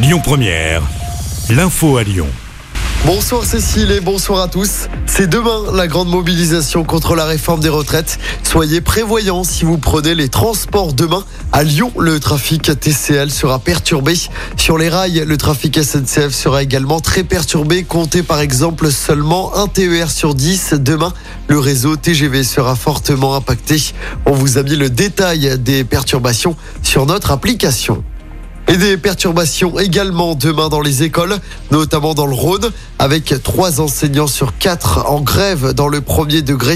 Lyon Première, l'info à Lyon. Bonsoir Cécile et bonsoir à tous. C'est demain la grande mobilisation contre la réforme des retraites. Soyez prévoyants si vous prenez les transports demain. À Lyon, le trafic TCL sera perturbé. Sur les rails, le trafic SNCF sera également très perturbé. Comptez par exemple seulement un TER sur 10 demain. Le réseau TGV sera fortement impacté. On vous a mis le détail des perturbations sur notre application. Et des perturbations également demain dans les écoles, notamment dans le Rhône, avec trois enseignants sur quatre en grève dans le premier degré.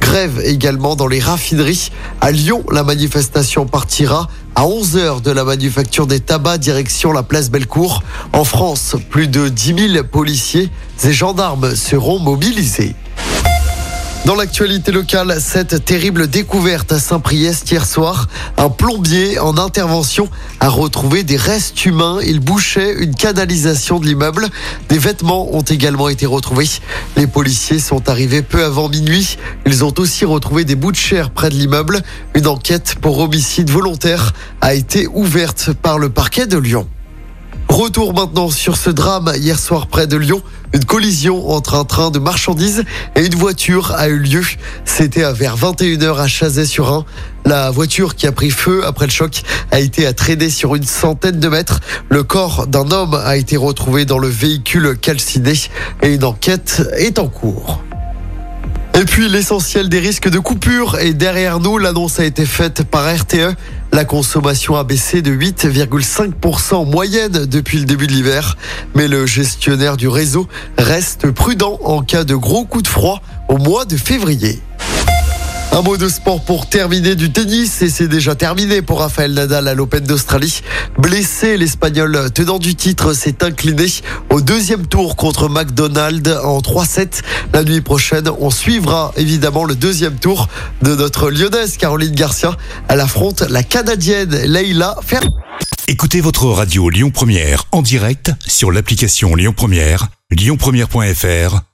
Grève également dans les raffineries. À Lyon, la manifestation partira à 11h de la manufacture des tabacs direction la place Bellecour. En France, plus de 10 000 policiers et gendarmes seront mobilisés. Dans l'actualité locale, cette terrible découverte à Saint-Priest hier soir, un plombier en intervention a retrouvé des restes humains. Il bouchait une canalisation de l'immeuble. Des vêtements ont également été retrouvés. Les policiers sont arrivés peu avant minuit. Ils ont aussi retrouvé des bouts de chair près de l'immeuble. Une enquête pour homicide volontaire a été ouverte par le parquet de Lyon. Retour maintenant sur ce drame hier soir près de Lyon. Une collision entre un train de marchandises et une voiture a eu lieu. C'était vers 21h à Chazay-sur-Ain. La voiture qui a pris feu après le choc a été à traîner sur une centaine de mètres. Le corps d'un homme a été retrouvé dans le véhicule calciné et une enquête est en cours. Et puis l'essentiel des risques de coupure est derrière nous. L'annonce a été faite par RTE. La consommation a baissé de 8,5% en moyenne depuis le début de l'hiver. Mais le gestionnaire du réseau reste prudent en cas de gros coup de froid au mois de février. Un mot de sport pour terminer du tennis et c'est déjà terminé pour Rafael Nadal à l'Open d'Australie. Blessé, l'Espagnol tenant du titre s'est incliné au deuxième tour contre McDonald en 3-7. La nuit prochaine, on suivra évidemment le deuxième tour de notre lyonnaise Caroline Garcia. Elle affronte la Canadienne Leila Fer. Écoutez votre radio Lyon Première en direct sur l'application Lyon Première, lyonpremière.fr